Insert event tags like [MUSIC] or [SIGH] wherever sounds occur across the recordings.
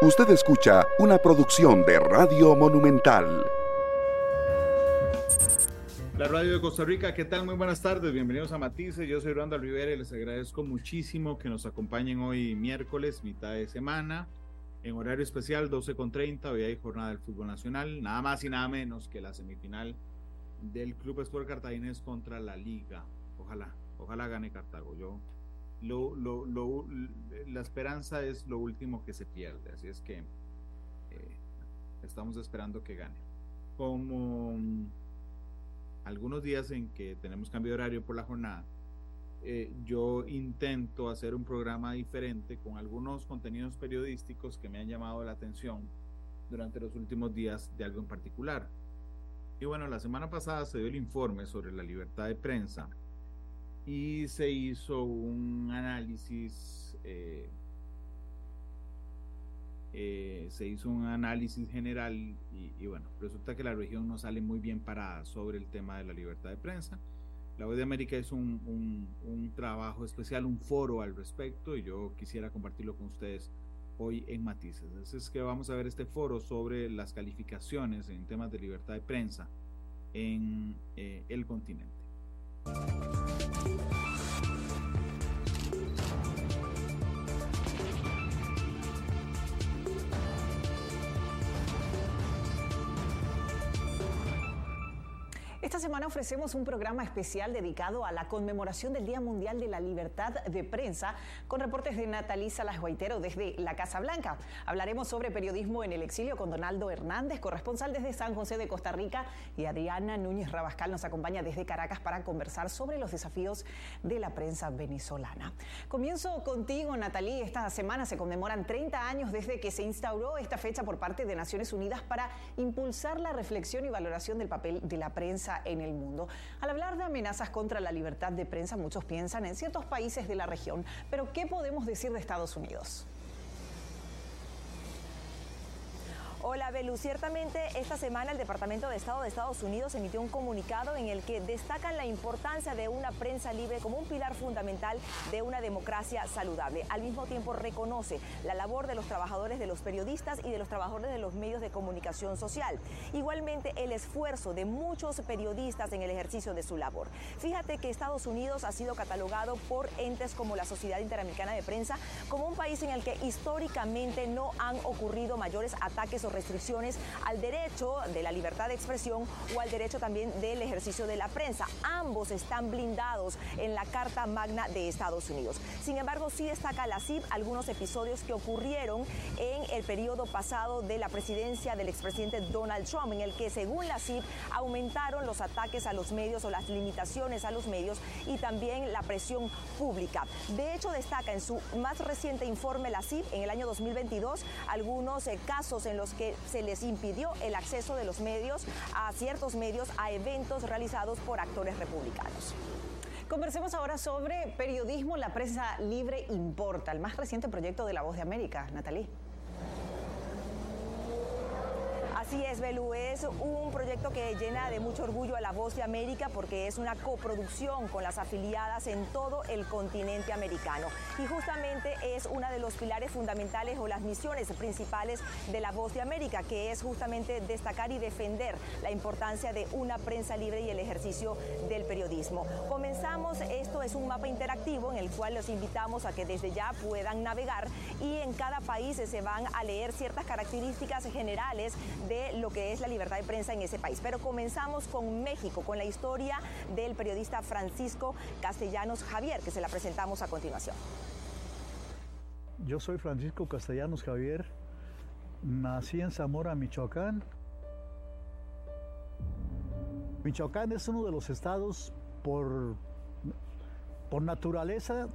Usted escucha una producción de Radio Monumental. La radio de Costa Rica, ¿qué tal? Muy buenas tardes, bienvenidos a Matices, yo soy Randall Rivera y les agradezco muchísimo que nos acompañen hoy miércoles, mitad de semana, en horario especial 12.30, hoy hay jornada del fútbol nacional, nada más y nada menos que la semifinal del Club Sport Cartaginés contra la Liga, ojalá, ojalá gane Cartago, yo lo, lo, lo, la esperanza es lo último que se pierde, así es que eh, estamos esperando que gane. Como algunos días en que tenemos cambio de horario por la jornada, eh, yo intento hacer un programa diferente con algunos contenidos periodísticos que me han llamado la atención durante los últimos días de algo en particular. Y bueno, la semana pasada se dio el informe sobre la libertad de prensa y se hizo un análisis, eh, eh, se hizo un análisis general y, bueno, resulta que la región no sale muy bien parada sobre el tema de la libertad de prensa. La Voz de América es un, un, trabajo especial, un foro al respecto y yo quisiera compartirlo con ustedes hoy en Matices. Es que vamos a ver este foro sobre las calificaciones en temas de libertad de prensa en eh, el continente. Esta semana ofrecemos un programa especial dedicado a la conmemoración del Día Mundial de la Libertad de Prensa con reportes de Natalisa Las Guaitero desde la Casa Blanca. Hablaremos sobre periodismo en el exilio con Donaldo Hernández, corresponsal desde San José de Costa Rica, y Adriana Núñez Rabascal nos acompaña desde Caracas para conversar sobre los desafíos de la prensa venezolana. Comienzo contigo, Natalí. Esta semana se conmemoran 30 años desde que se instauró esta fecha por parte de Naciones Unidas para impulsar la reflexión y valoración del papel de la prensa en el mundo. Al hablar de amenazas contra la libertad de prensa, muchos piensan en ciertos países de la región, pero ¿qué podemos decir de Estados Unidos? Hola, Belu. Ciertamente, esta semana el Departamento de Estado de Estados Unidos emitió un comunicado en el que destacan la importancia de una prensa libre como un pilar fundamental de una democracia saludable. Al mismo tiempo, reconoce la labor de los trabajadores, de los periodistas y de los trabajadores de los medios de comunicación social. Igualmente, el esfuerzo de muchos periodistas en el ejercicio de su labor. Fíjate que Estados Unidos ha sido catalogado por entes como la Sociedad Interamericana de Prensa como un país en el que históricamente no han ocurrido mayores ataques restricciones al derecho de la libertad de expresión o al derecho también del ejercicio de la prensa. Ambos están blindados en la Carta Magna de Estados Unidos. Sin embargo, sí destaca la CIP algunos episodios que ocurrieron en el periodo pasado de la presidencia del expresidente Donald Trump, en el que según la CIP aumentaron los ataques a los medios o las limitaciones a los medios y también la presión pública. De hecho, destaca en su más reciente informe la CIP en el año 2022 algunos eh, casos en los que se les impidió el acceso de los medios a ciertos medios a eventos realizados por actores republicanos. Conversemos ahora sobre periodismo, la prensa libre importa, el más reciente proyecto de La Voz de América. Natalie. Así es, Belú, es un proyecto que llena de mucho orgullo a la voz de América porque es una coproducción con las afiliadas en todo el continente americano. Y justamente es una de los pilares fundamentales o las misiones principales de la voz de América, que es justamente destacar y defender la importancia de una prensa libre y el ejercicio del periodismo. Comenzamos, esto es un mapa interactivo en el cual los invitamos a que desde ya puedan navegar y en cada país se van a leer ciertas características generales de lo que es la libertad de prensa en ese país. Pero comenzamos con México, con la historia del periodista Francisco Castellanos Javier, que se la presentamos a continuación. Yo soy Francisco Castellanos Javier, nací en Zamora, Michoacán. Michoacán es uno de los estados por, por naturaleza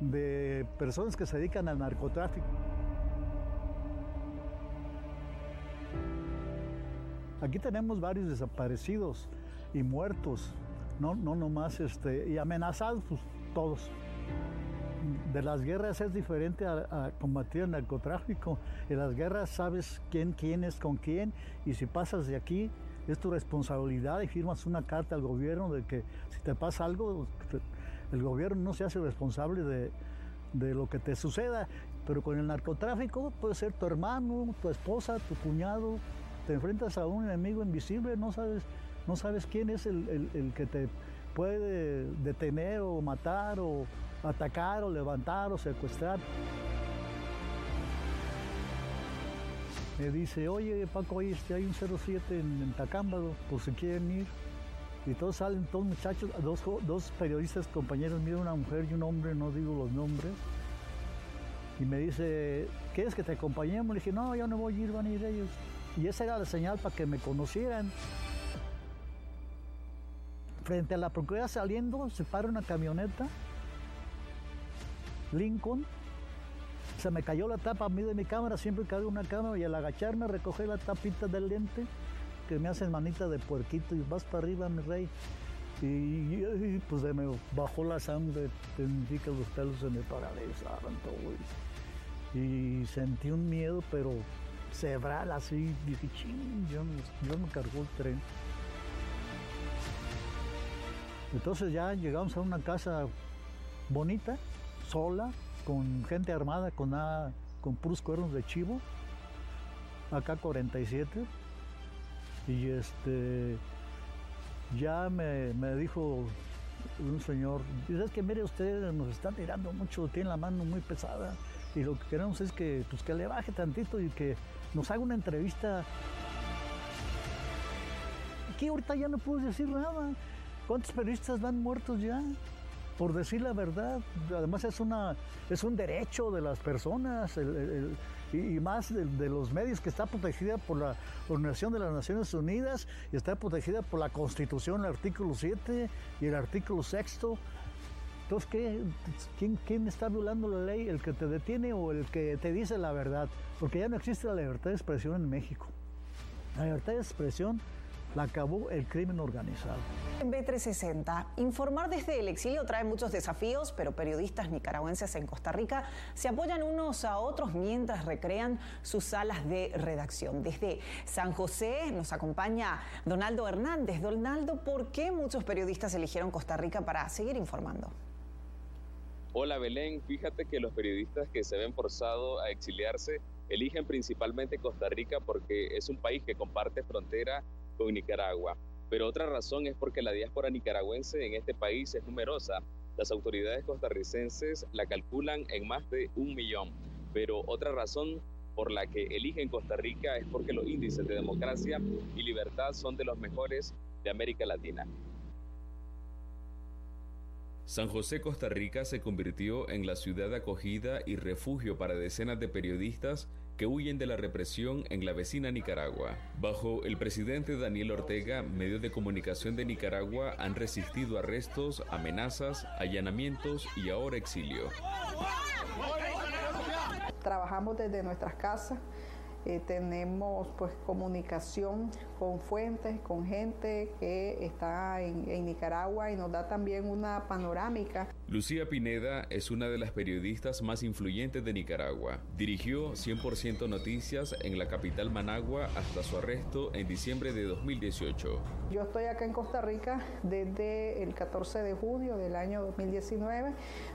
de personas que se dedican al narcotráfico. Aquí tenemos varios desaparecidos y muertos, no, no nomás este, y amenazados pues, todos. De las guerras es diferente a, combatir el narcotráfico. En las guerras sabes quién, quién es con quién y si pasas de aquí es tu responsabilidad y firmas una carta al gobierno de que si te pasa algo, el gobierno no se hace responsable de, de lo que te suceda. Pero con el narcotráfico puede ser tu hermano, tu esposa, tu cuñado. Te enfrentas a un enemigo invisible, no sabes, no sabes quién es el, que te puede detener o matar o atacar o levantar o secuestrar. Me dice, oye Paco, este, hay un 07 en, en Tacámbaro, por si quieren ir. Y todos salen, todos muchachos, dos, dos periodistas compañeros míos, una mujer y un hombre, no digo los nombres. Y me dice, ¿quieres que te acompañemos? Le dije, no, yo no voy a ir, van a ir ellos. Y esa era la señal para que me conocieran. Frente a la procuraduría saliendo, se para una camioneta, Lincoln, se me cayó la tapa a mí de mi cámara, siempre cargo una cámara y al agacharme recoger la tapita del lente, que me hacen manita de puerquito y vas para arriba, mi rey. Y, pues se me bajó la sangre, que los pelos se me paralizaron todo. Y, sentí un miedo, pero cebral así, dije, ching, yo, yo me cargó el tren. Entonces ya llegamos a una casa bonita, sola, con gente armada, con, nada, con puros cuernos de chivo, acá 47. Y este, ya me, dijo un señor, es que mire usted, nos está tirando mucho, tiene la mano muy pesada y lo que queremos es que, pues, que le baje tantito y que nos haga una entrevista. Aquí ahorita ya no puedo decir nada. ¿Cuántos periodistas van muertos ya? por decir la verdad. Además es, una, es un derecho de las personas y, más de, los medios que está protegida por la Organización de las Naciones Unidas y está protegida por la Constitución, el artículo 7 y el artículo 6. Entonces, ¿qué, quién, ¿quién está violando la ley? ¿El que te detiene o el que te dice la verdad? Porque ya no existe la libertad de expresión en México. La libertad de expresión la acabó el crimen organizado. En B360, informar desde el exilio trae muchos desafíos, pero periodistas nicaragüenses en Costa Rica se apoyan unos a otros mientras recrean sus salas de redacción. Desde San José nos acompaña Donaldo Hernández. Donaldo, ¿por qué muchos periodistas eligieron Costa Rica para seguir informando? Hola Belén, fíjate que los periodistas que se ven forzados a exiliarse eligen principalmente Costa Rica porque es un país que comparte frontera con Nicaragua. Pero otra razón es porque la diáspora nicaragüense en este país es numerosa. Las autoridades costarricenses la calculan en más de un millón. Pero otra razón por la que eligen Costa Rica es porque los índices de democracia y libertad son de los mejores de América Latina. San José, Costa Rica se convirtió en la ciudad de acogida y refugio para decenas de periodistas que huyen de la represión en la vecina Nicaragua. Bajo el presidente Daniel Ortega, medios de comunicación de Nicaragua han resistido arrestos, amenazas, allanamientos y ahora exilio. Trabajamos desde nuestras casas eh, tenemos pues comunicación con fuentes, con gente que está en, en, Nicaragua y nos da también una panorámica. Lucía Pineda es una de las periodistas más influyentes de Nicaragua. Dirigió 100% Noticias en la capital Managua hasta su arresto en diciembre de 2018. Yo estoy acá en Costa Rica desde el 14 de junio del año 2019,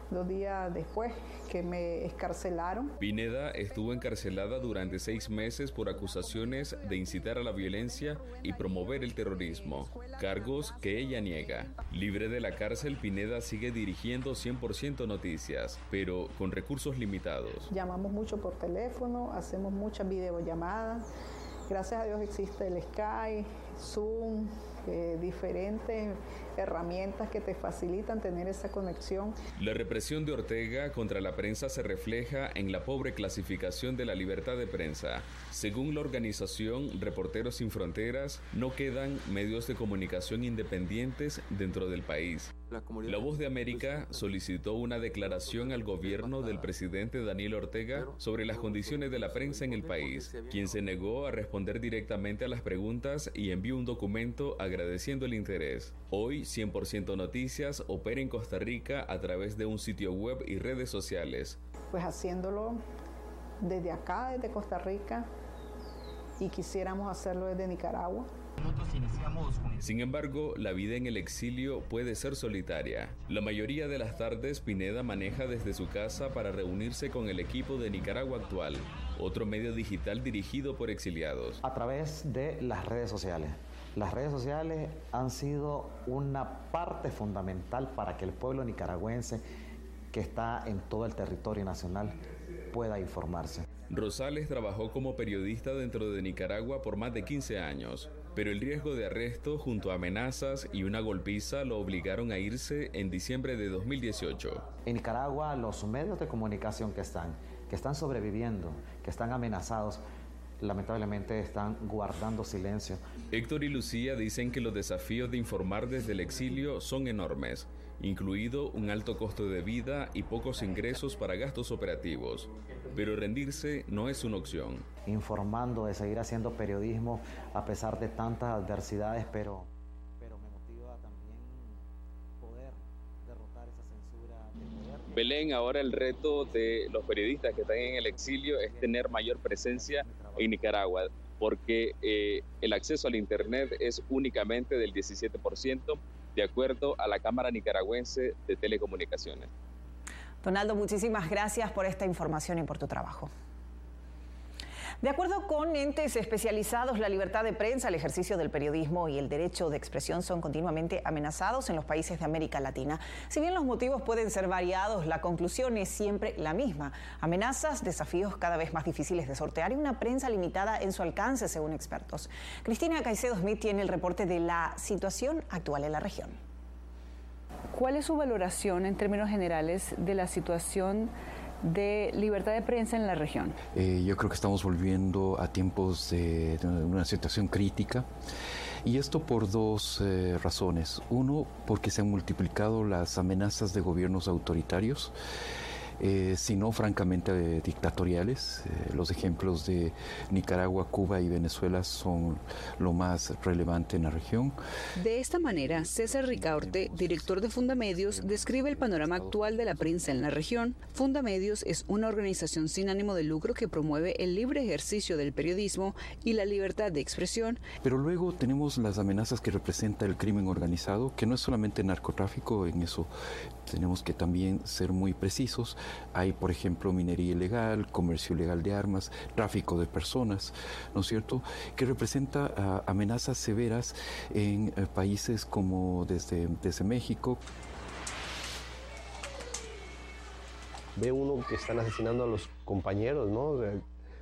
dos días después que me escarcelaron. Pineda estuvo encarcelada durante seis meses meses por acusaciones de incitar a la violencia y promover el terrorismo, cargos que ella niega. Libre de la cárcel, Pineda sigue dirigiendo 100% noticias, pero con recursos limitados. Llamamos mucho por teléfono, hacemos muchas videollamadas. Gracias a Dios existe el Skype, Zoom, eh, diferentes herramientas que te facilitan tener esa conexión. La represión de Ortega contra la prensa se refleja en la pobre clasificación de la libertad de prensa. Según la organización Reporteros Sin Fronteras, no quedan medios de comunicación independientes dentro del país. La Voz de América solicitó una declaración al gobierno del presidente Daniel Ortega sobre las condiciones de la prensa en el país, quien se negó a responder directamente a las preguntas y envió un documento agradeciendo el interés. Hoy 100% Noticias opera en Costa Rica a través de un sitio web y redes sociales. Pues haciéndolo desde acá, desde Costa Rica, y quisiéramos hacerlo desde Nicaragua Sin embargo, la vida en el exilio puede ser solitaria. La mayoría de las tardes Pineda maneja desde su casa para reunirse con el equipo de Nicaragua Actual, otro medio digital dirigido por exiliados. A través de las redes sociales. Las redes sociales han sido una parte fundamental para que el pueblo nicaragüense que está en todo el territorio nacional pueda informarse. Rosales trabajó como periodista dentro de Nicaragua por más de 15 años, pero el riesgo de arresto junto a amenazas y una golpiza lo obligaron a irse en diciembre de 2018. En Nicaragua los medios de comunicación que están, que están sobreviviendo, que están amenazados, lamentablemente están guardando silencio. Héctor y Lucía dicen que los desafíos de informar desde el exilio son enormes, incluido un alto costo de vida y pocos ingresos para gastos operativos. Pero rendirse no es una opción. Informando de seguir haciendo periodismo a pesar de tantas adversidades, pero, pero me motiva también poder derrotar esa censura. Belén, ahora el reto de los periodistas que están en el exilio es tener mayor presencia en Nicaragua, porque eh, el acceso al Internet es únicamente del 17%, de acuerdo a la Cámara Nicaragüense de Telecomunicaciones. Donaldo, muchísimas gracias por esta información y por tu trabajo. De acuerdo con entes especializados, la libertad de prensa, el ejercicio del periodismo y el derecho de expresión son continuamente amenazados en los países de América Latina. Si bien los motivos pueden ser variados, la conclusión es siempre la misma. Amenazas, desafíos cada vez más difíciles de sortear y una prensa limitada en su alcance, según expertos. Cristina Caicedo Smith tiene el reporte de la situación actual en la región. ¿Cuál es su valoración en términos generales de la situación de libertad de prensa en la región? Eh, yo creo que estamos volviendo a tiempos de, una situación crítica. Y esto por dos eh, razones. Uno, porque se han multiplicado las amenazas de gobiernos autoritarios eh, sino francamente dictatoriales. Eh, los ejemplos de Nicaragua, Cuba y Venezuela son lo más relevante en la región. De esta manera, César Ricaurte, director de Fundamedios, describe el panorama actual de la prensa en la región. Fundamedios es una organización sin ánimo de lucro que promueve el libre ejercicio del periodismo y la libertad de expresión. Pero luego tenemos las amenazas que representa el crimen organizado, que no es solamente narcotráfico, en eso tenemos que también ser muy precisos. Hay, por ejemplo, minería ilegal, comercio ilegal de armas, tráfico de personas, ¿no es cierto?, que representa uh, amenazas severas en uh, países como desde, desde México. Ve uno que están asesinando a los compañeros, ¿no?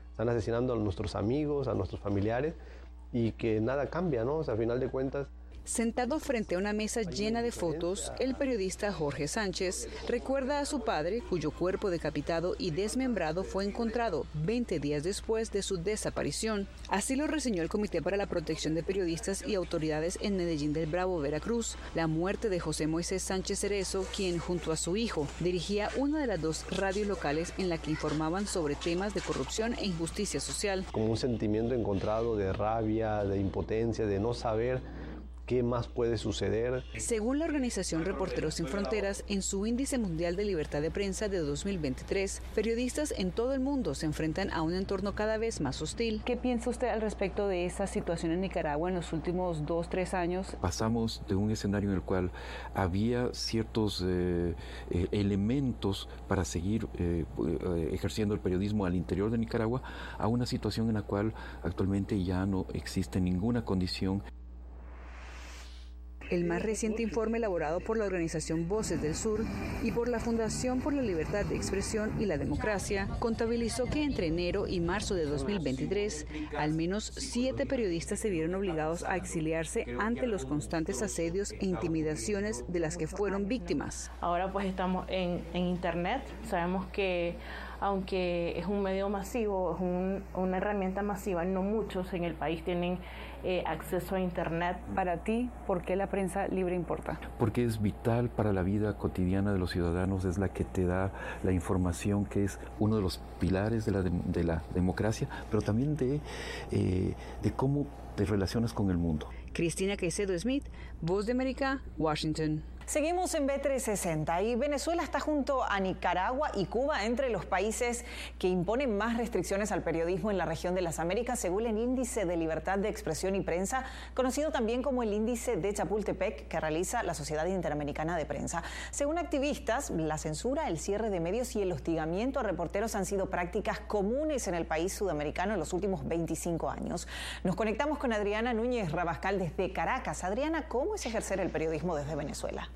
Están asesinando a nuestros amigos, a nuestros familiares y que nada cambia, ¿no? O sea, a final de cuentas, Sentado frente a una mesa llena de fotos, el periodista Jorge Sánchez recuerda a su padre, cuyo cuerpo decapitado y desmembrado fue encontrado 20 días después de su desaparición. Así lo reseñó el Comité para la Protección de Periodistas y Autoridades en Medellín del Bravo, Veracruz. La muerte de José Moisés Sánchez Cerezo, quien junto a su hijo dirigía una de las dos radios locales en la que informaban sobre temas de corrupción e injusticia social. Como un sentimiento encontrado de rabia, de impotencia, de no saber ¿Qué más puede suceder? Según la organización Reporteros Sin Fronteras, en su índice mundial de libertad de prensa de 2023, periodistas en todo el mundo se enfrentan a un entorno cada vez más hostil. ¿Qué piensa usted al respecto de esa situación en Nicaragua en los últimos dos, tres años? Pasamos de un escenario en el cual había ciertos eh, eh, elementos para seguir eh, ejerciendo el periodismo al interior de Nicaragua a una situación en la cual actualmente ya no existe ninguna condición el más reciente informe elaborado por la organización Voces del Sur y por la Fundación por la Libertad de Expresión y la Democracia contabilizó que entre enero y marzo de 2023, al menos siete periodistas se vieron obligados a exiliarse ante los constantes asedios e intimidaciones de las que fueron víctimas. Ahora pues estamos en, en Internet, sabemos que aunque es un medio masivo, es un, una herramienta masiva, no muchos en el país tienen eh, acceso a Internet. Para ti, ¿por qué la prensa libre importa? Porque es vital para la vida cotidiana de los ciudadanos, es la que te da la información que es uno de los pilares de la, de, de la democracia, pero también de, eh, de cómo te relacionas con el mundo. Cristina Caicedo Smith, Voz de América, Washington. Seguimos en B360 y Venezuela está junto a Nicaragua y Cuba entre los países que imponen más restricciones al periodismo en la región de las Américas según el índice de libertad de expresión y prensa, conocido también como el índice de Chapultepec que realiza la Sociedad Interamericana de Prensa. Según activistas, la censura, el cierre de medios y el hostigamiento a reporteros han sido prácticas comunes en el país sudamericano en los últimos 25 años. Nos conectamos con Adriana Núñez Rabascal desde Caracas. Adriana, ¿cómo es ejercer el periodismo desde Venezuela?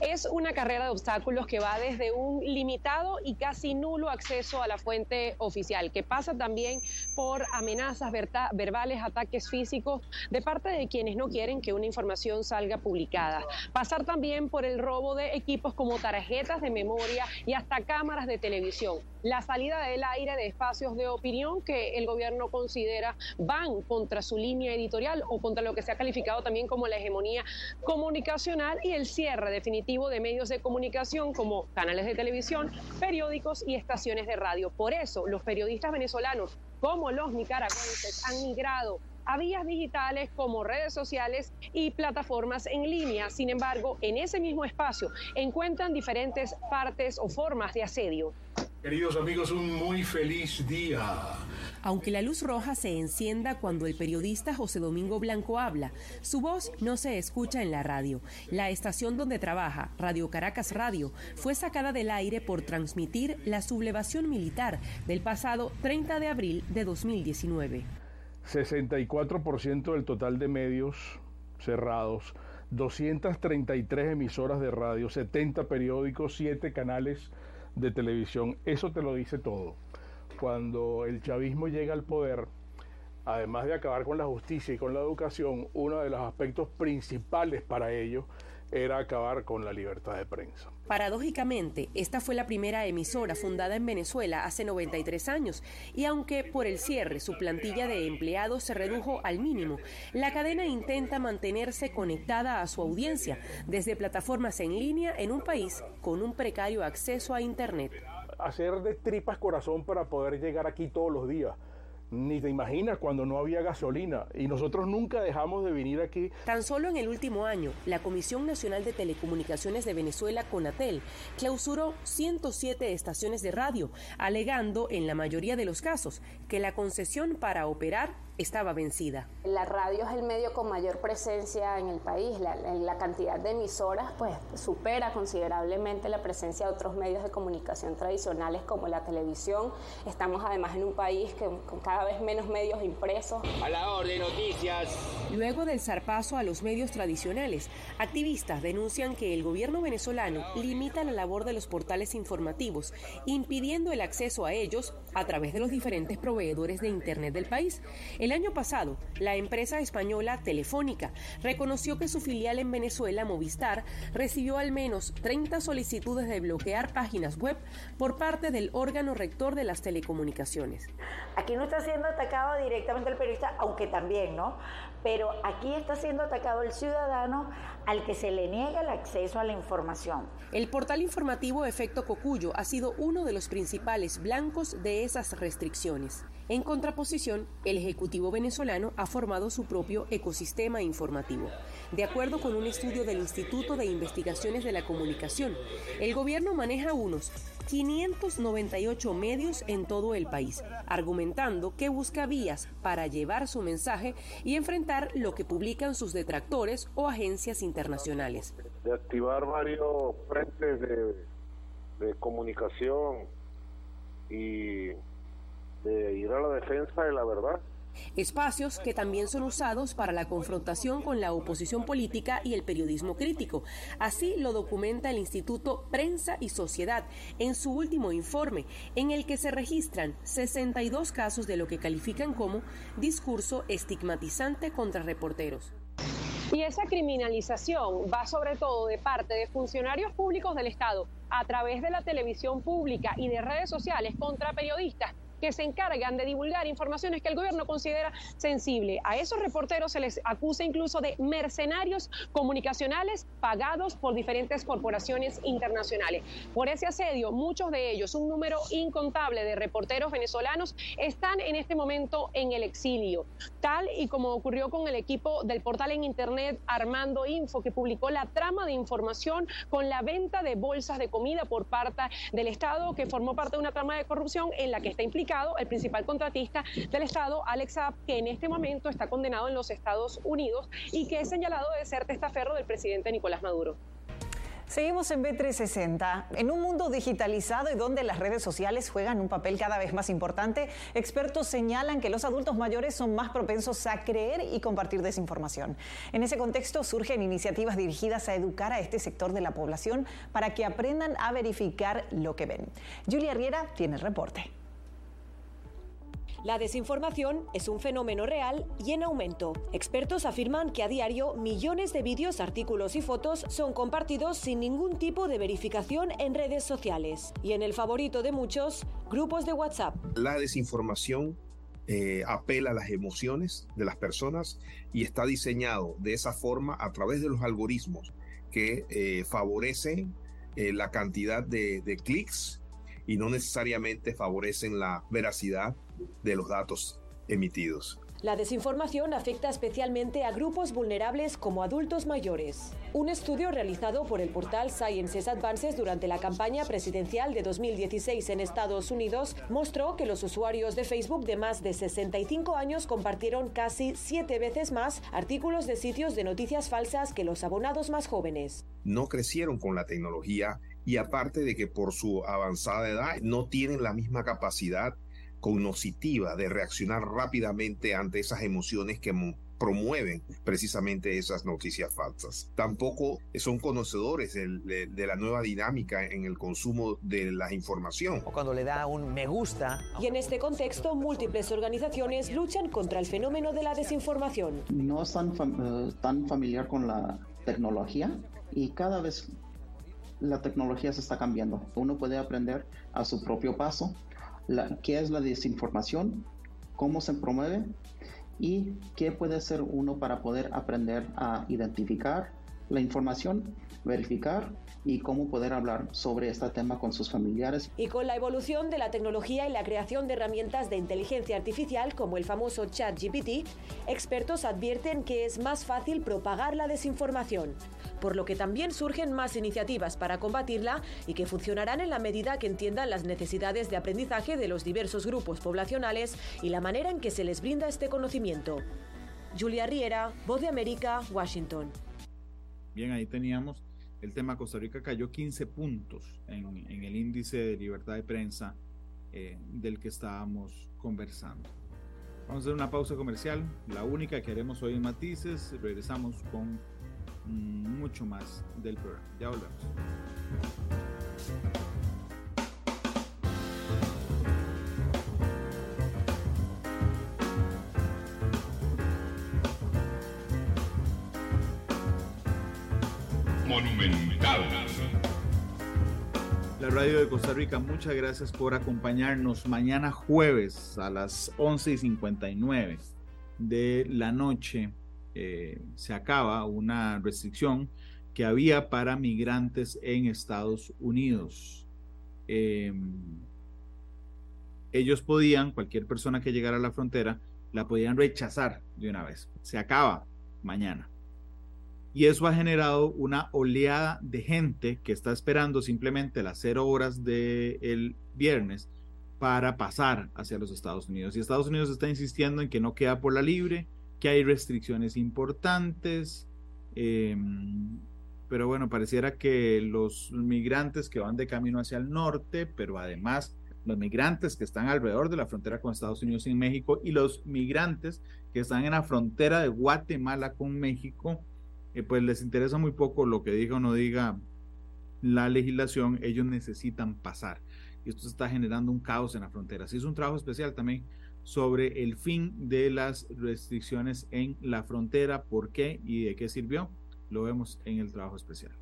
Es una carrera de obstáculos que va desde un limitado y casi nulo acceso a la fuente oficial, que pasa también por amenazas verbales, ataques físicos de parte de quienes no quieren que una información salga publicada. Pasar también por el robo de equipos como tarjetas de memoria y hasta cámaras de televisión. La salida del aire de espacios de opinión que el gobierno considera van contra su línea editorial o contra lo que se ha calificado también como la hegemonía comunicacional y el cierre definitivo de medios de comunicación como canales de televisión, periódicos y estaciones de radio. Por eso los periodistas venezolanos como los nicaragüenses han migrado a vías digitales como redes sociales y plataformas en línea. Sin embargo, en ese mismo espacio encuentran diferentes partes o formas de asedio. Queridos amigos, un muy feliz día. Aunque la luz roja se encienda cuando el periodista José Domingo Blanco habla, su voz no se escucha en la radio. La estación donde trabaja, Radio Caracas Radio, fue sacada del aire por transmitir la sublevación militar del pasado 30 de abril de 2019. 64% del total de medios cerrados, 233 emisoras de radio, 70 periódicos, 7 canales de televisión. Eso te lo dice todo cuando el chavismo llega al poder, además de acabar con la justicia y con la educación, uno de los aspectos principales para ello era acabar con la libertad de prensa. Paradójicamente, esta fue la primera emisora fundada en Venezuela hace 93 años y aunque por el cierre su plantilla de empleados se redujo al mínimo, la cadena intenta mantenerse conectada a su audiencia desde plataformas en línea en un país con un precario acceso a Internet hacer de tripas corazón para poder llegar aquí todos los días. Ni te imaginas cuando no había gasolina y nosotros nunca dejamos de venir aquí. Tan solo en el último año, la Comisión Nacional de Telecomunicaciones de Venezuela, CONATEL, clausuró 107 estaciones de radio, alegando en la mayoría de los casos que la concesión para operar estaba vencida. La radio es el medio con mayor presencia en el país. La, la, cantidad de emisoras pues supera considerablemente la presencia de otros medios de comunicación tradicionales como la televisión. Estamos además en un país que, con cada vez menos medios impresos. A la orden, noticias. Luego del zarpazo a los medios tradicionales, activistas denuncian que el gobierno venezolano limita la labor de los portales informativos, impidiendo el acceso a ellos a través de los diferentes proveedores de Internet del país. El año pasado, la empresa española Telefónica reconoció que su filial en Venezuela, Movistar, recibió al menos 30 solicitudes de bloquear páginas web por parte del órgano rector de las telecomunicaciones. Aquí no está siendo atacado directamente el periodista, aunque también, ¿no? Pero aquí está siendo atacado el ciudadano al que se le niega el acceso a la información. El portal informativo Efecto Cocuyo ha sido uno de los principales blancos de esas restricciones. En contraposición, el Ejecutivo venezolano ha formado su propio ecosistema informativo. De acuerdo con un estudio del Instituto de Investigaciones de la Comunicación, el gobierno maneja unos 598 medios en todo el país, argumentando que busca vías para llevar su mensaje y enfrentar lo que publican sus detractores o agencias internacionales. De activar varios frentes de, comunicación y de ir a la defensa de la verdad. Espacios que también son usados para la confrontación con la oposición política y el periodismo crítico. Así lo documenta el Instituto Prensa y Sociedad en su último informe, en el que se registran 62 casos de lo que califican como discurso estigmatizante contra reporteros. Y esa criminalización va sobre todo de parte de funcionarios públicos del Estado a través de la televisión pública y de redes sociales contra periodistas que se encargan de divulgar informaciones que el gobierno considera sensible. A esos reporteros se les acusa incluso de mercenarios comunicacionales pagados por diferentes corporaciones internacionales. Por ese asedio, muchos de ellos, un número incontable de reporteros venezolanos, están en este momento en el exilio, tal y como ocurrió con el equipo del portal en Internet Armando Info, que publicó la trama de información con la venta de bolsas de comida por parte del Estado, que formó parte de una trama de corrupción en la que está el principal contratista del Estado, Alex Saab, que en este momento está condenado en los Estados Unidos y que es señalado de ser testaferro del presidente Nicolás Maduro. Seguimos en B360. En un mundo digitalizado y donde las redes sociales juegan un papel cada vez más importante, expertos señalan que los adultos mayores son más propensos a creer y compartir desinformación. En ese contexto surgen iniciativas dirigidas a educar a este sector de la población para que aprendan a verificar lo que ven. Julia Riera tiene el reporte. La desinformación es un fenómeno real y en aumento. Expertos afirman que a diario millones de vídeos, artículos y fotos son compartidos sin ningún tipo de verificación en redes sociales. Y en el favorito de muchos, grupos de WhatsApp. La desinformación eh, apela a las emociones de las personas y está diseñado de esa forma a través de los algoritmos que eh, favorecen eh, la cantidad de, de clics y no necesariamente favorecen la veracidad de los datos emitidos. La desinformación afecta especialmente a grupos vulnerables como adultos mayores. Un estudio realizado por el portal Sciences Advances durante la campaña presidencial de 2016 en Estados Unidos mostró que los usuarios de Facebook de más de 65 años compartieron casi siete veces más artículos de sitios de noticias falsas que los abonados más jóvenes. No crecieron con la tecnología y aparte de que por su avanzada edad no tienen la misma capacidad cognoscitiva de reaccionar rápidamente ante esas emociones que promueven precisamente esas noticias falsas. Tampoco son conocedores de, de, la nueva dinámica en el consumo de la información. O cuando le da un me gusta. Y en este contexto, múltiples organizaciones luchan contra el fenómeno de la desinformación. No están uh, tan familiar con la tecnología y cada vez la tecnología se está cambiando. Uno puede aprender a su propio paso qué es la desinformación, cómo se promueve y qué puede hacer uno para poder aprender a identificar la información, verificar y cómo poder hablar sobre este tema con sus familiares. Y con la evolución de la tecnología y la creación de herramientas de inteligencia artificial como el famoso ChatGPT, expertos advierten que es más fácil propagar la desinformación por lo que también surgen más iniciativas para combatirla y que funcionarán en la medida que entiendan las necesidades de aprendizaje de los diversos grupos poblacionales y la manera en que se les brinda este conocimiento. Julia Riera, Voz de América, Washington. Bien, ahí teníamos el tema Costa Rica cayó 15 puntos en, el índice de libertad de prensa eh, del que estábamos conversando. Vamos a hacer una pausa comercial, la única que haremos hoy en Matices. Regresamos con mucho más del programa. Ya volvemos. Monumental. La radio de Costa Rica, muchas gracias por acompañarnos mañana jueves a las 11 y 59 de la noche eh, se acaba una restricción que había para migrantes en Estados Unidos. Em, ellos podían, cualquier persona que llegara a la frontera, la podían rechazar de una vez. Se acaba mañana. Y eso ha generado una oleada de gente que está esperando simplemente las cero horas del viernes para pasar hacia los Estados Unidos. Y Estados Unidos está insistiendo en que no queda por la libre, que hay restricciones importantes, em, pero bueno, pareciera que los migrantes que van de camino hacia el norte, pero además los migrantes que están alrededor de la frontera con Estados Unidos y México y los migrantes que están en la frontera de Guatemala con México, eh, pues les interesa muy poco lo que diga o no diga la legislación, ellos necesitan pasar. Y esto está generando un caos en la frontera. Sí es un trabajo especial también sobre el fin de las restricciones en la frontera, por qué y de qué sirvió, lo vemos en el trabajo especial.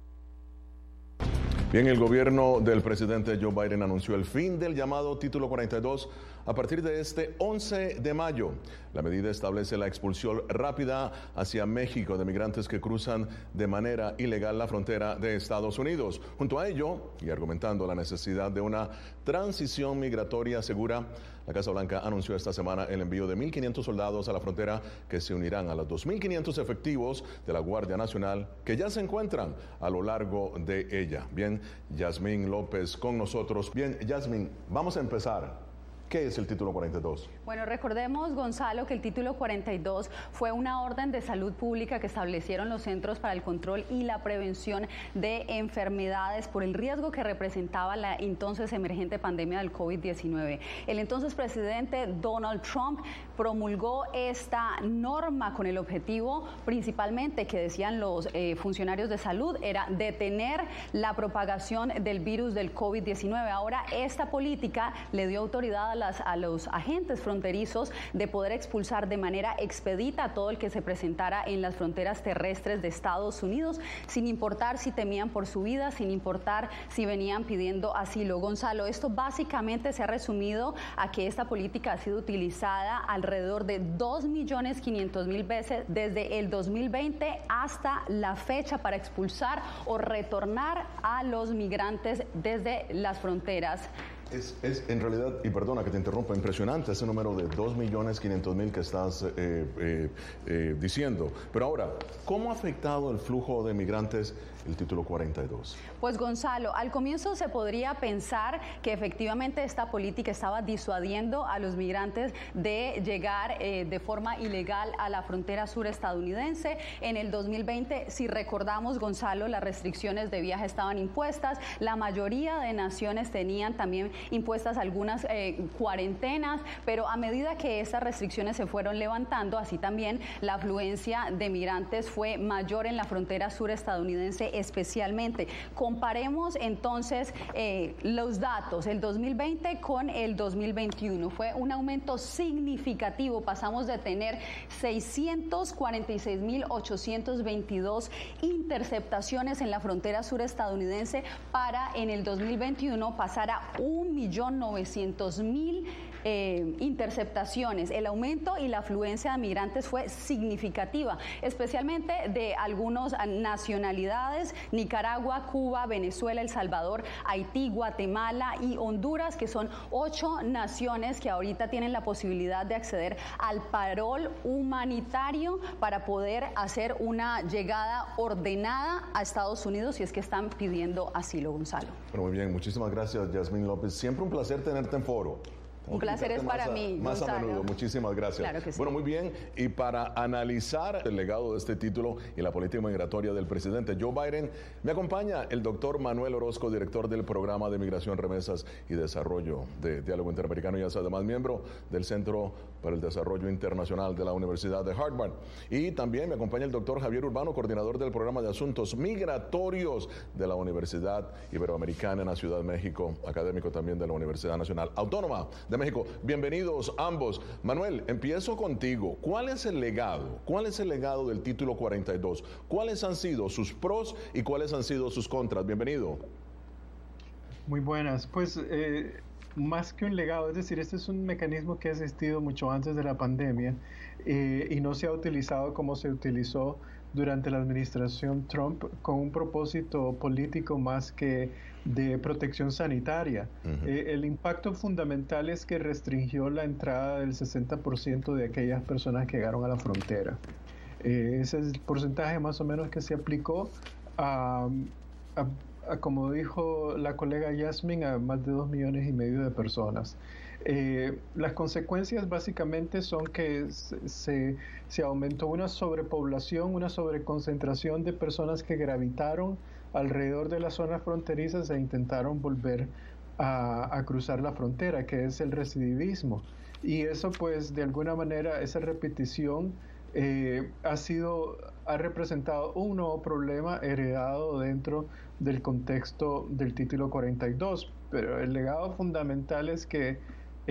Bien, el gobierno del presidente Joe Biden anunció el fin del llamado Título 42 a partir de este 11 de mayo. La medida establece la expulsión rápida hacia México de migrantes que cruzan de manera ilegal la frontera de Estados Unidos. Junto a ello, y argumentando la necesidad de una transición migratoria segura, la Casa Blanca anunció esta semana el envío de 1.500 soldados a la frontera que se unirán a los 2.500 efectivos de la Guardia Nacional que ya se encuentran a lo largo de ella. Bien, Yasmín López con nosotros. Bien, Yasmín, vamos a empezar. ¿Qué es el título 42? Bueno, recordemos, Gonzalo, que el título 42 fue una orden de salud pública que establecieron los Centros para el Control y la Prevención de Enfermedades por el riesgo que representaba la entonces emergente pandemia del COVID-19. El entonces presidente Donald Trump promulgó esta norma con el objetivo principalmente que decían los eh, funcionarios de salud era detener la propagación del virus del COVID-19. Ahora esta política le dio autoridad a a los agentes fronterizos de poder expulsar de manera expedita a todo el que se presentara en las fronteras terrestres de Estados Unidos, sin importar si temían por su vida, sin importar si venían pidiendo asilo. Gonzalo, esto básicamente se ha resumido a que esta política ha sido utilizada alrededor de 2.500.000 veces desde el 2020 hasta la fecha para expulsar o retornar a los migrantes desde las fronteras es, es, en realidad, y perdona que te interrumpa, impresionante ese número de 2.500.000 que estás eh, eh, eh, diciendo. Pero ahora, ¿cómo ha afectado el flujo de migrantes el título 42? Pues Gonzalo, al comienzo se podría pensar que efectivamente esta política estaba disuadiendo a los migrantes de llegar eh, de forma ilegal a la frontera sur estadounidense. En el 2020, si recordamos, Gonzalo, las restricciones de viaje estaban impuestas. La mayoría de naciones tenían también impuestas algunas eh, cuarentenas, pero a medida que estas restricciones se fueron levantando, así también la afluencia de migrantes fue mayor en la frontera sur estadounidense especialmente. Comparemos entonces eh, los datos, el 2020 con el 2021. Fue un aumento significativo. Pasamos de tener 646.822 interceptaciones en la frontera sur estadounidense para en el 2021 pasar a 1.900.000 eh, interceptaciones. El aumento y la afluencia de migrantes fue significativa, especialmente de algunas nacionalidades, Nicaragua, Cuba, Venezuela, El Salvador, Haití, Guatemala y Honduras, que son ocho naciones que ahorita tienen la posibilidad de acceder al parol humanitario para poder hacer una llegada ordenada a Estados Unidos si es que están pidiendo asilo, Gonzalo. Muy bien, muchísimas gracias, Yasmín López. Siempre un placer tenerte en foro. Un placer es para mí. Más a menudo, muchísimas gracias. Bueno, muy bien. Y para analizar el legado de este título y la política migratoria del presidente Joe Biden, me acompaña el doctor Manuel Orozco, director del programa de Migración, Remesas y Desarrollo de Diálogo Interamericano y es además miembro del Centro para el Desarrollo Internacional de la Universidad de Harvard. Y también me acompaña el doctor Javier Urbano, coordinador del programa de Asuntos Migratorios de la Universidad Iberoamericana en la Ciudad de México, académico también de la Universidad Nacional Autónoma de México. Bienvenidos ambos. Manuel, empiezo contigo. ¿Cuál es el legado? ¿Cuál es el legado del título 42? ¿Cuáles han sido sus pros y cuáles han sido sus contras? Bienvenido. Muy buenas. Pues eh, más que un legado, es decir, este es un mecanismo que ha existido mucho antes de la pandemia eh, y no se ha utilizado como se utilizó durante la administración Trump con un propósito político más que de protección sanitaria. Eh, el impacto fundamental es que restringió la entrada del 60% de aquellas personas que llegaron a la frontera. Eh, ese es el porcentaje más o menos que se aplicó a, como dijo la colega Yasmin, a más de dos millones y medio de personas. Eh, las consecuencias básicamente son que se, se, aumentó una sobrepoblación, una sobreconcentración de personas que gravitaron alrededor de las zonas fronterizas e intentaron volver a, cruzar la frontera, que es el recidivismo. Y eso pues de alguna manera, esa repetición eh, ha sido, ha representado un nuevo problema heredado dentro del contexto del título 42. Pero el legado fundamental es que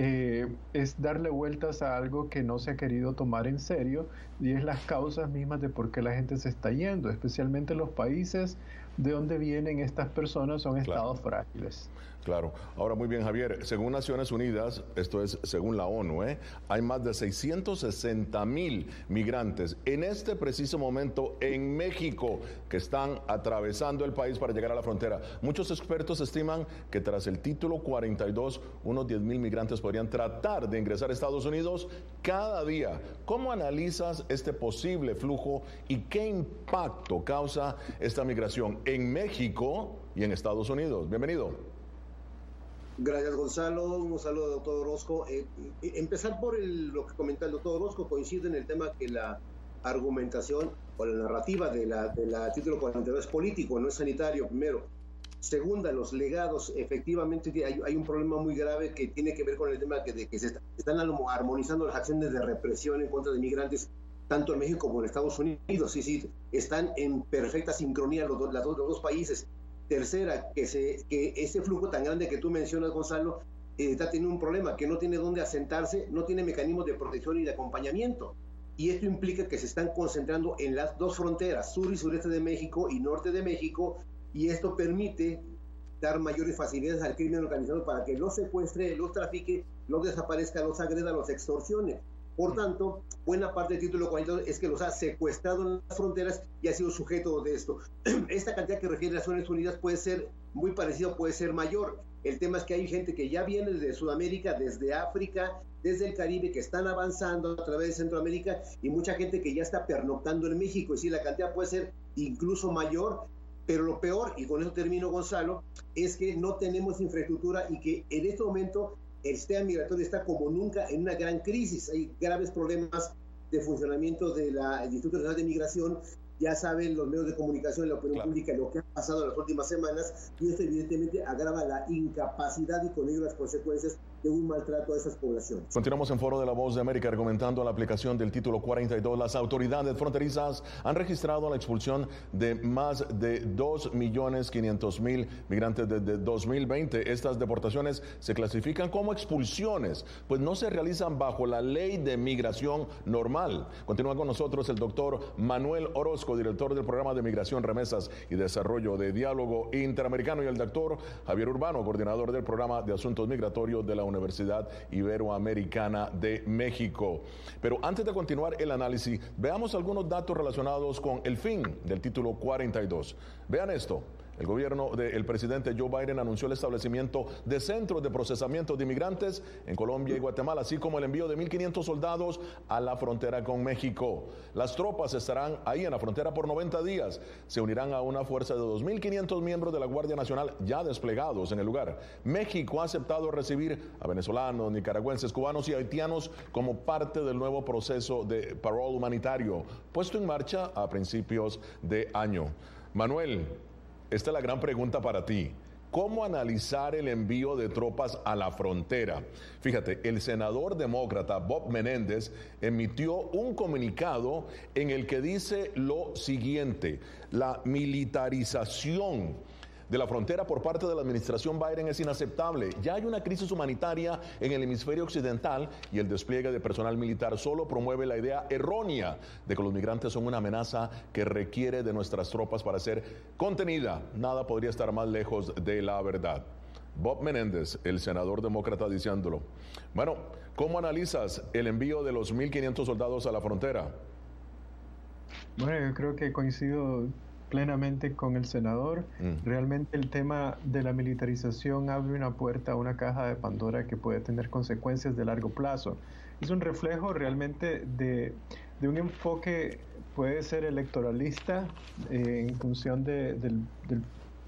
eh, es darle vueltas a algo que no se ha querido tomar en serio y es las causas mismas de por qué la gente se está yendo, especialmente los países de dónde vienen estas personas son estados frágiles. Claro. Ahora, muy bien, Javier. Según Naciones Unidas, esto es según la ONU, ¿eh? hay más de 660 mil migrantes en este preciso momento en México que están atravesando el país para llegar a la frontera. Muchos expertos estiman que tras el título 42, unos 10 mil migrantes podrían tratar de ingresar a Estados Unidos cada día. ¿Cómo analizas este posible flujo y qué impacto causa esta migración en México y en Estados Unidos? Bienvenido. Gracias, Gonzalo. Un saludo al doctor Orozco. Eh, eh, empezar por lo que comenta el doctor Orozco, coincide en el tema que la argumentación o la narrativa de la, de la título 42 es político, no es sanitario, primero. Segunda, los legados, efectivamente hay, hay, un problema muy grave que tiene que ver con el tema que, de que se están armonizando las acciones de represión en contra de migrantes, tanto en México como en Estados Unidos. Sí, sí, están en perfecta sincronía los, los dos países. Tercera, que, se, que ese flujo tan grande que tú mencionas, Gonzalo, eh, está teniendo un problema, que no tiene dónde asentarse, no tiene mecanismos de protección y de acompañamiento. Y esto implica que se están concentrando en las dos fronteras, sur y sureste de México y norte de México, y esto permite dar mayores facilidades al crimen organizado para que los secuestre, los trafique, los desaparezca, los agreda, los extorsione. Por tanto, buena parte del título 42 es que los ha secuestrado en las fronteras y ha sido sujeto de esto. [CLEARS THROAT] Esta cantidad que refiere a Naciones Unidas puede ser muy parecida, puede ser mayor. El tema es que hay gente que ya viene desde Sudamérica, desde África, desde el Caribe, que están avanzando a través de Centroamérica y mucha gente que ya está pernoctando en México. Y si la cantidad puede ser incluso mayor, pero lo peor, y con eso termino Gonzalo, es que no tenemos infraestructura y que en este momento el sistema migratorio está como nunca en una gran crisis. Hay graves problemas de funcionamiento del Instituto Nacional de Migración ya saben los medios de comunicación y la opinión pública lo que ha pasado en las últimas semanas y esto evidentemente agrava la incapacidad y con ello las consecuencias de un maltrato a esas poblaciones. Continuamos en Foro de la Voz de América argumentando la aplicación del título 42. Las autoridades fronterizas han registrado la expulsión de más de 2.500.000 migrantes desde 2020. Estas deportaciones se clasifican como expulsiones, pues no se realizan bajo la ley de migración normal. Continúa con nosotros el doctor Manuel Orozco director del programa de Migración, Remesas y Desarrollo de Diálogo Interamericano, y el doctor Javier Urbano, coordinador del programa de Asuntos Migratorios de la Universidad Iberoamericana de México. Pero antes de continuar el análisis, veamos algunos datos relacionados con el fin del título 42. Vean esto. El gobierno del presidente Joe Biden anunció el establecimiento de centros de procesamiento de inmigrantes en Colombia y Guatemala, así como el envío de 1.500 soldados a la frontera con México. Las tropas estarán ahí en la frontera por 90 días. Se unirán a una fuerza de 2.500 miembros de la Guardia Nacional ya desplegados en el lugar. México ha aceptado recibir a venezolanos, nicaragüenses, cubanos y haitianos como parte del nuevo proceso de parole humanitario puesto en marcha a principios de año. Manuel, esta es la gran pregunta para ti. ¿Cómo analizar el envío de tropas a la frontera? Fíjate, el senador demócrata Bob Menéndez emitió un comunicado en el que dice lo siguiente, la militarización de la frontera por parte de la administración Biden es inaceptable. Ya hay una crisis humanitaria en el hemisferio occidental y el despliegue de personal militar solo promueve la idea errónea de que los migrantes son una amenaza que requiere de nuestras tropas para ser contenida. Nada podría estar más lejos de la verdad. Bob Menéndez, el senador demócrata, diciéndolo. Bueno, ¿cómo analizas el envío de los 1.500 soldados a la frontera? Bueno, yo creo que coincido plenamente con el senador. Mm. Realmente el tema de la militarización abre una puerta a una caja de Pandora que puede tener consecuencias de largo plazo. Es un reflejo realmente de, un enfoque, puede ser electoralista, eh, en función del,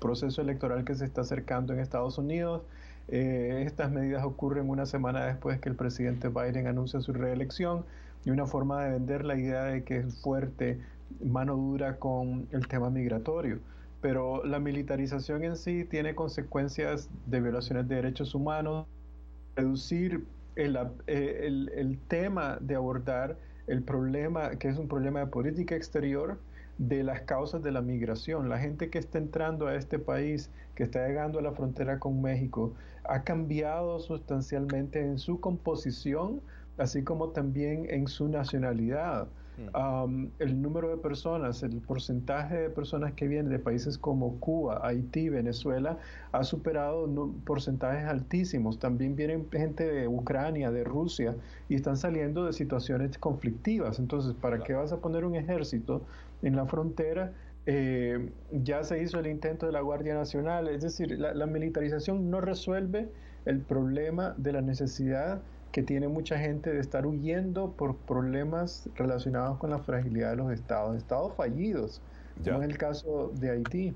proceso electoral que se está acercando en Estados Unidos. Eh, estas medidas ocurren una semana después que el presidente Biden anuncia su reelección y una forma de vender la idea de que es fuerte mano dura con el tema migratorio. Pero la militarización en sí tiene consecuencias de violaciones de derechos humanos, reducir el, eh, el, el tema de abordar el problema, que es un problema de política exterior, de las causas de la migración. La gente que está entrando a este país, que está llegando a la frontera con México, ha cambiado sustancialmente en su composición, así como también en su nacionalidad. Hmm. el número de personas, el porcentaje de personas que vienen de países como Cuba, Haití, Venezuela, ha superado porcentajes altísimos. También vienen gente de Ucrania, de Rusia, y están saliendo de situaciones conflictivas. Entonces, ¿para qué vas a poner un ejército en la frontera? Eh, ya se hizo el intento de la Guardia Nacional, es decir, la militarización no resuelve el problema de la necesidad que tiene mucha gente de estar huyendo por problemas relacionados con la fragilidad de los estados, estados fallidos, como es el caso de Haití.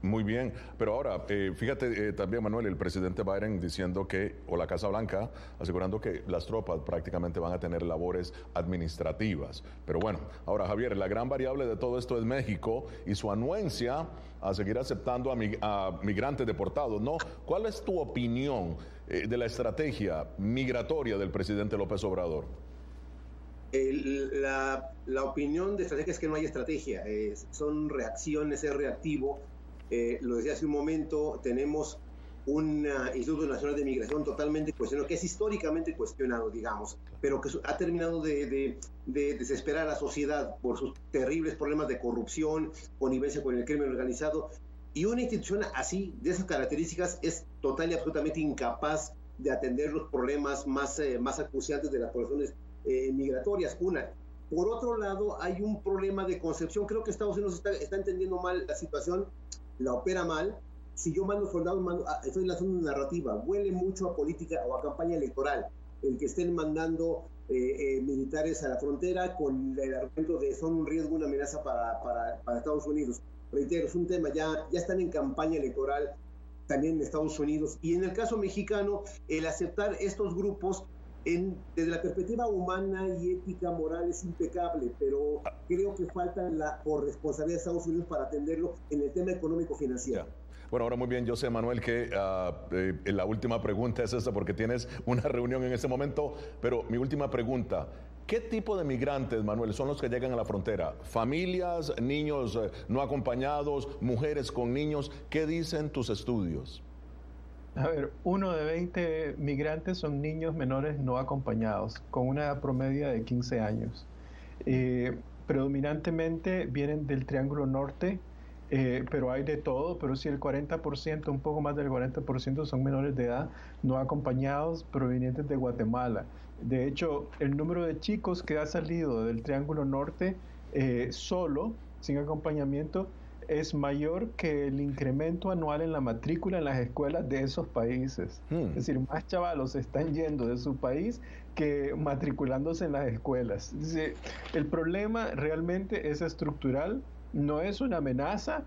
Muy bien, pero ahora, eh, fíjate eh, también, Manuel, el presidente Biden diciendo que, o la Casa Blanca, asegurando que las tropas prácticamente van a tener labores administrativas. Pero bueno, ahora, Javier, la gran variable de todo esto es México y su anuencia a seguir aceptando a, migrantes deportados, ¿no? ¿Cuál es tu opinión eh, de la estrategia migratoria del presidente López Obrador? la, opinión de estrategia es que no hay estrategia, son reacciones, es reactivo eh, lo decía hace un momento, tenemos un Instituto Nacional de Migración totalmente cuestionado, que es históricamente cuestionado, digamos, pero que ha terminado de, desesperar a la sociedad por sus terribles problemas de corrupción, connivencia con el crimen organizado. Y una institución así, de esas características, es total y absolutamente incapaz de atender los problemas más, eh, más acuciantes de las poblaciones eh, migratorias. Una. Por otro lado, hay un problema de concepción. Creo que Estados Unidos está, entendiendo mal la situación la opera mal, si yo mando soldados, ah, estoy lanzando una narrativa, huele mucho a política o a campaña electoral, el que estén mandando eh, eh, militares a la frontera con el argumento de son un riesgo, una amenaza para, para, Estados Unidos. Reitero, es un tema, ya, ya están en campaña electoral también en Estados Unidos. Y en el caso mexicano, el aceptar estos grupos desde la perspectiva humana y ética moral es impecable, pero creo que falta la corresponsabilidad de Estados Unidos para atenderlo en el tema económico-financiero. Bueno, ahora muy bien, yo sé, Manuel, que ah, eh, la última pregunta es esta porque tienes una reunión en este momento, pero mi última pregunta, ¿qué tipo de migrantes, Manuel, son los que llegan a la frontera? ¿Familias, niños eh, no acompañados, mujeres con niños? ¿Qué dicen tus estudios? A ver, uno de 20 migrantes son niños menores no acompañados, con una edad promedia de 15 años. Eh, predominantemente vienen del Triángulo Norte, eh, pero hay de todo, pero si el 40%, un poco más del 40% son menores de edad no acompañados provenientes de Guatemala. De hecho, el número de chicos que ha salido del Triángulo Norte eh, solo, sin acompañamiento, es mayor que el incremento anual en la matrícula en las escuelas de esos países. Hmm. Es decir, más chavalos están yendo de su país que matriculándose en las escuelas. el problema realmente es estructural, no es una amenaza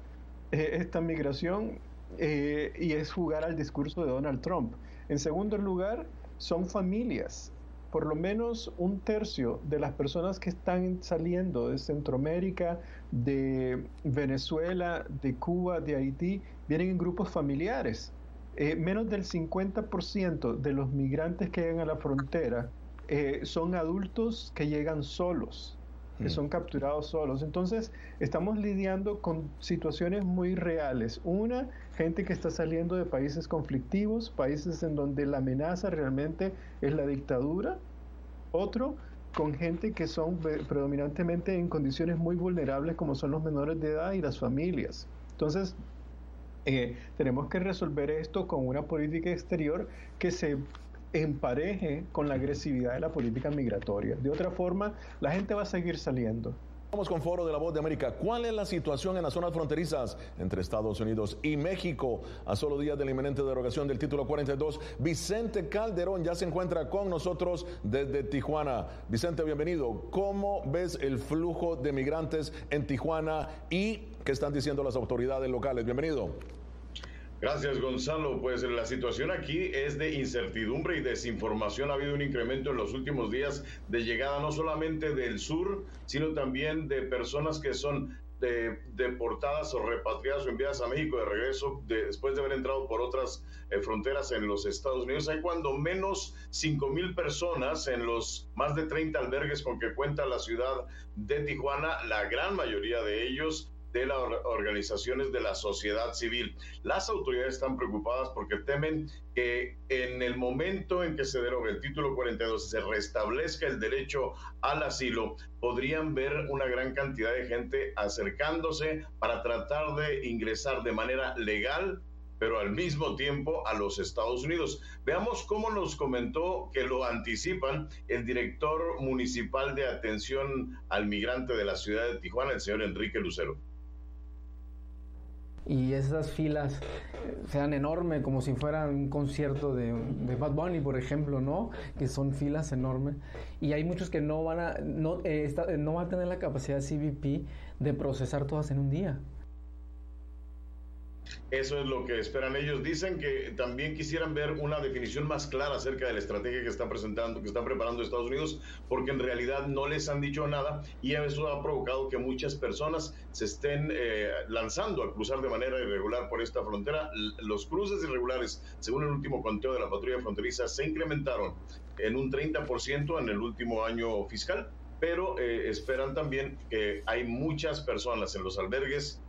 eh, esta migración eh, y es jugar al discurso de Donald Trump. En segundo lugar, son familias por lo menos un tercio de las personas que están saliendo de Centroamérica, de Venezuela, de Cuba, de Haití, vienen en grupos familiares. Eh, menos del 50% de los migrantes que llegan a la frontera eh, son adultos que llegan solos que mm. son capturados solos. Entonces, estamos lidiando con situaciones muy reales. Una, gente que está saliendo de países conflictivos, países en donde la amenaza realmente es la dictadura. Otro, con gente que son predominantemente en condiciones muy vulnerables como son los menores de edad y las familias. Entonces, eh, tenemos que resolver esto con una política exterior que se empareje con la agresividad de la política migratoria. De otra forma, la gente va a seguir saliendo. Vamos con Foro de la Voz de América. ¿Cuál es la situación en las zonas fronterizas entre Estados Unidos y México? A solo días de la inminente derogación del título 42, Vicente Calderón ya se encuentra con nosotros desde Tijuana. Vicente, bienvenido. ¿Cómo ves el flujo de migrantes en Tijuana y qué están diciendo las autoridades locales? Bienvenido. Gracias, Gonzalo. Pues la situación aquí es de incertidumbre y desinformación. Ha habido un incremento en los últimos días de llegada no solamente del sur, sino también de personas que son deportadas o repatriadas o enviadas a México de regreso después de haber entrado por otras eh, fronteras en los Estados Unidos. Hay cuando menos 5 mil personas en los más de 30 albergues con que cuenta la ciudad de Tijuana, la gran mayoría de ellos de las organizaciones de la sociedad civil. Las autoridades están preocupadas porque temen que en el momento en que se derogue el título 42 y se restablezca el derecho al asilo, podrían ver una gran cantidad de gente acercándose para tratar de ingresar de manera legal pero al mismo tiempo a los Estados Unidos. Veamos cómo nos comentó que lo anticipan el director municipal de atención al migrante de la ciudad de Tijuana, el señor Enrique Lucero y esas filas sean enormes, como si fuera un concierto de, Bad Bunny, por ejemplo, ¿no? Que son filas enormes. Y hay muchos que no van a, no, eh, no van a tener la capacidad CBP de procesar todas en un día. Eso es lo que esperan ellos. Dicen que también quisieran ver una definición más clara acerca de la estrategia que están presentando, que están preparando Estados Unidos, porque en realidad no les han dicho nada y eso ha provocado que muchas personas se estén eh, lanzando a cruzar de manera irregular por esta frontera. Los cruces irregulares, según el último conteo de la patrulla fronteriza, se incrementaron en un 30% en el último año fiscal, pero eh, esperan también que hay muchas personas en los albergues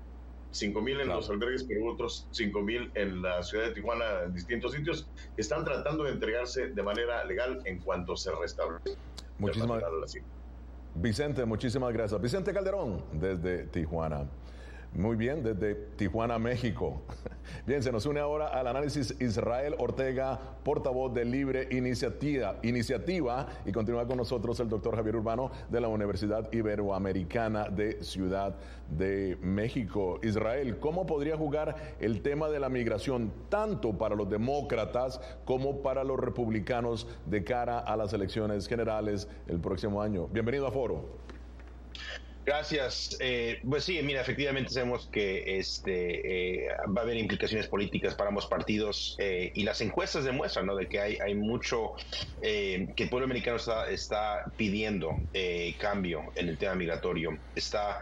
5 mil en los albergues, pero otros 5 mil en la ciudad de Tijuana, en distintos sitios, están tratando de entregarse de manera legal en cuanto se restablece. Muchísimas gracias. Vicente, muchísimas gracias. Vicente Calderón, desde Tijuana. Muy bien, desde Tijuana, México. [LAUGHS] Bien, se nos une ahora al análisis Israel Ortega, portavoz de Libre Iniciativa, Iniciativa y continúa con nosotros el doctor Javier Urbano de la Universidad Iberoamericana de Ciudad de México. Israel, ¿cómo podría jugar el tema de la migración tanto para los demócratas como para los republicanos de cara a las elecciones generales el próximo año? Bienvenido a Foro. Gracias. Eh, pues sí, mira, efectivamente sabemos que este eh, va a haber implicaciones políticas para ambos partidos eh, y las encuestas demuestran, ¿no? De que hay, hay mucho que el pueblo americano está, está pidiendo cambio en el tema migratorio. Está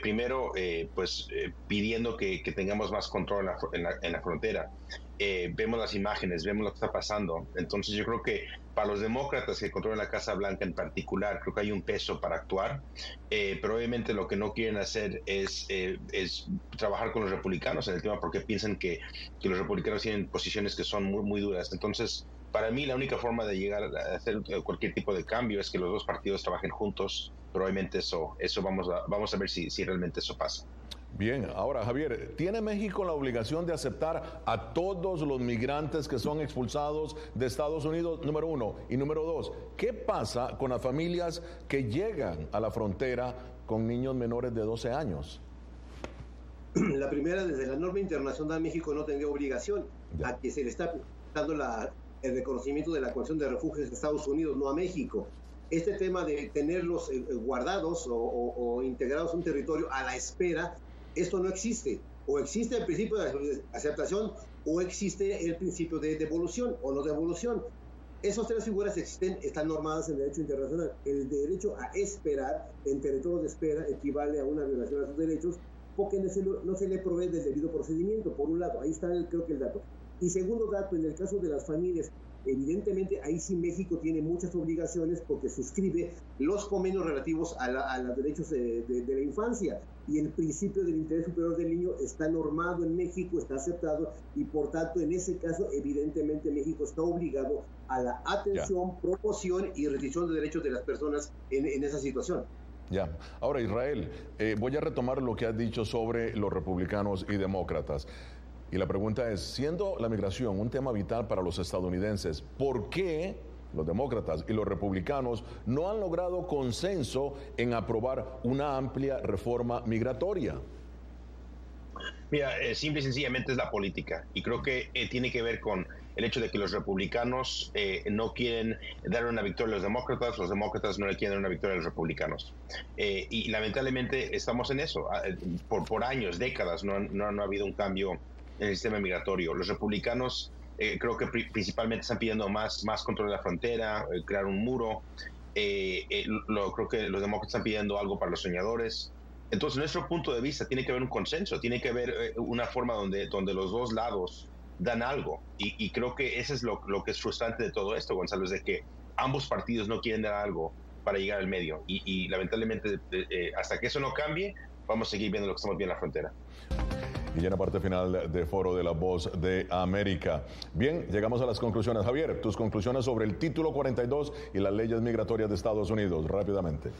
primero, pues pidiendo que, tengamos más control en la, en la frontera. vemos las imágenes, vemos lo que está pasando. Entonces yo creo que para los demócratas que controlan la Casa Blanca en particular, creo que hay un peso para actuar, eh, pero obviamente lo que no quieren hacer es, eh, es trabajar con los republicanos en el tema porque piensan que, que, los republicanos tienen posiciones que son muy, muy duras. Entonces, para mí la única forma de llegar a hacer cualquier tipo de cambio es que los dos partidos trabajen juntos, pero obviamente eso, eso vamos, a, vamos a ver si, si realmente eso pasa. Bien, ahora Javier, ¿tiene México la obligación de aceptar a todos los migrantes que son expulsados de Estados Unidos? Número uno. Y número dos, ¿qué pasa con las familias que llegan a la frontera con niños menores de 12 años? [CLEARS THROAT] La primera, desde la norma internacional, México no tendría obligación a que se le está dando la, el reconocimiento de la condición de refugios de Estados Unidos, no a México este tema de tenerlos eh, guardados o, o, integrados a un territorio a la espera esto no existe. O existe el principio de aceptación o existe el principio de devolución o no devolución. Esas tres figuras existen, están normadas en el derecho internacional. El derecho a esperar en territorio de espera equivale a una violación a sus derechos porque no se, le provee del debido procedimiento, por un lado. Ahí está creo que el dato. Y segundo dato, en el caso de las familias Evidentemente, ahí sí México tiene muchas obligaciones porque suscribe los convenios relativos a, los derechos de, la infancia y el principio del interés superior del niño está normado en México, está aceptado y por tanto en ese caso evidentemente México está obligado a la atención, promoción y restricción de derechos de las personas en, esa situación. Ya. Ahora, Israel, eh, voy a retomar lo que has dicho sobre los republicanos y demócratas. Y la pregunta es, siendo la migración un tema vital para los estadounidenses, ¿por qué los demócratas y los republicanos no han logrado consenso en aprobar una amplia reforma migratoria? Mira, eh, simple y sencillamente es la política y creo que eh, tiene que ver con el hecho de que los republicanos eh, no quieren dar una victoria a los demócratas, los demócratas no le quieren dar una victoria a los republicanos. y lamentablemente estamos en eso. Ah, por, años, décadas, no ha habido un cambio en el sistema migratorio. Los republicanos eh, creo que principalmente están pidiendo más, más control de la frontera, eh, crear un muro. Eh, lo, creo que los demócratas están pidiendo algo para los soñadores. Entonces, nuestro punto de vista tiene que haber un consenso, tiene que haber una forma donde, donde los dos lados dan algo. Y, creo que eso es lo, lo, que es frustrante de todo esto, Gonzalo, es de que ambos partidos no quieren dar algo para llegar al medio. Y, lamentablemente, hasta que eso no cambie, vamos a seguir viendo lo que estamos viendo en la frontera. Y ya en la parte final de Foro de la Voz de América. Bien, llegamos a las conclusiones. Javier, tus conclusiones sobre el título 42 y las leyes migratorias de Estados Unidos, rápidamente.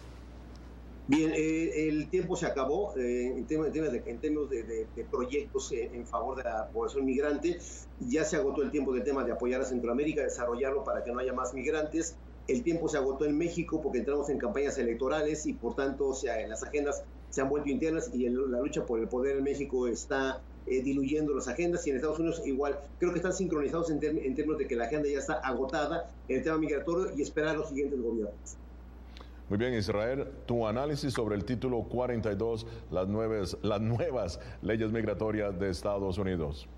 Bien, eh, el tiempo se acabó eh, en, términos de, en términos de, proyectos en, favor de la población migrante. Ya se agotó el tiempo del tema de apoyar a Centroamérica, desarrollarlo para que no haya más migrantes. El tiempo se agotó en México porque entramos en campañas electorales y por tanto o sea, las agendas se han vuelto internas y la lucha por el poder en México está eh, diluyendo las agendas y en Estados Unidos igual. Creo que están sincronizados en, en términos de que la agenda ya está agotada en el tema migratorio y esperar los siguientes gobiernos. Muy bien, Israel, tu análisis sobre el título 42, las nuevas, las nuevas leyes migratorias de Estados Unidos.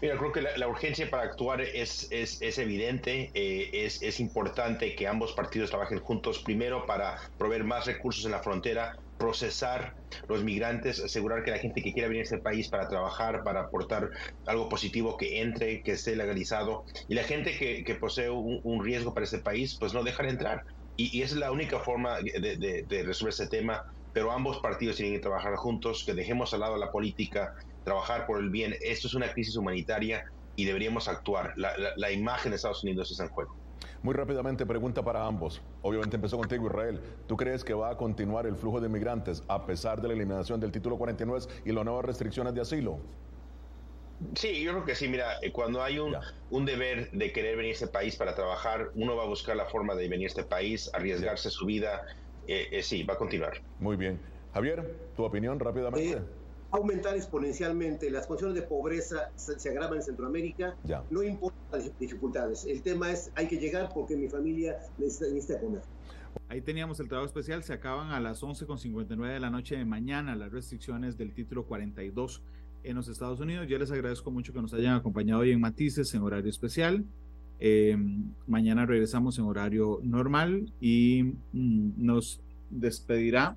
Mira, creo que la, urgencia para actuar es, es, es evidente, eh, es, es importante que ambos partidos trabajen juntos, primero para proveer más recursos en la frontera, procesar los migrantes, asegurar que la gente que quiera venir a este país para trabajar, para aportar algo positivo, que entre, que esté legalizado, y la gente que, que posee un, un, riesgo para este país, pues no dejar entrar. Y, esa es la única forma de, resolver ese tema, pero ambos partidos tienen que trabajar juntos, que dejemos al lado la política, trabajar por el bien. Esto es una crisis humanitaria y deberíamos actuar. La, imagen de Estados Unidos está en juego. Muy rápidamente, pregunta para ambos. Obviamente empezó contigo, Israel. ¿Tú crees que va a continuar el flujo de migrantes a pesar de la eliminación del título 49 y las nuevas restricciones de asilo? Sí, yo creo que sí. Mira, eh, cuando hay un, un, deber de querer venir a este país para trabajar, uno va a buscar la forma de venir a este país, arriesgarse su vida. Eh, eh, sí, va a continuar. Muy bien. Javier, tu opinión rápidamente. Aumentar exponencialmente. Las condiciones de pobreza se, agravan en Centroamérica. Ya. No importa las dificultades. El tema es, hay que llegar porque mi familia necesita, necesita comer. Ahí teníamos el trabajo especial, se acaban a las 11.59 de la noche de mañana las restricciones del título 42 en los Estados Unidos. Yo les agradezco mucho que nos hayan acompañado hoy en Matices en horario especial. Eh, mañana regresamos en horario normal y mm, nos despedirá.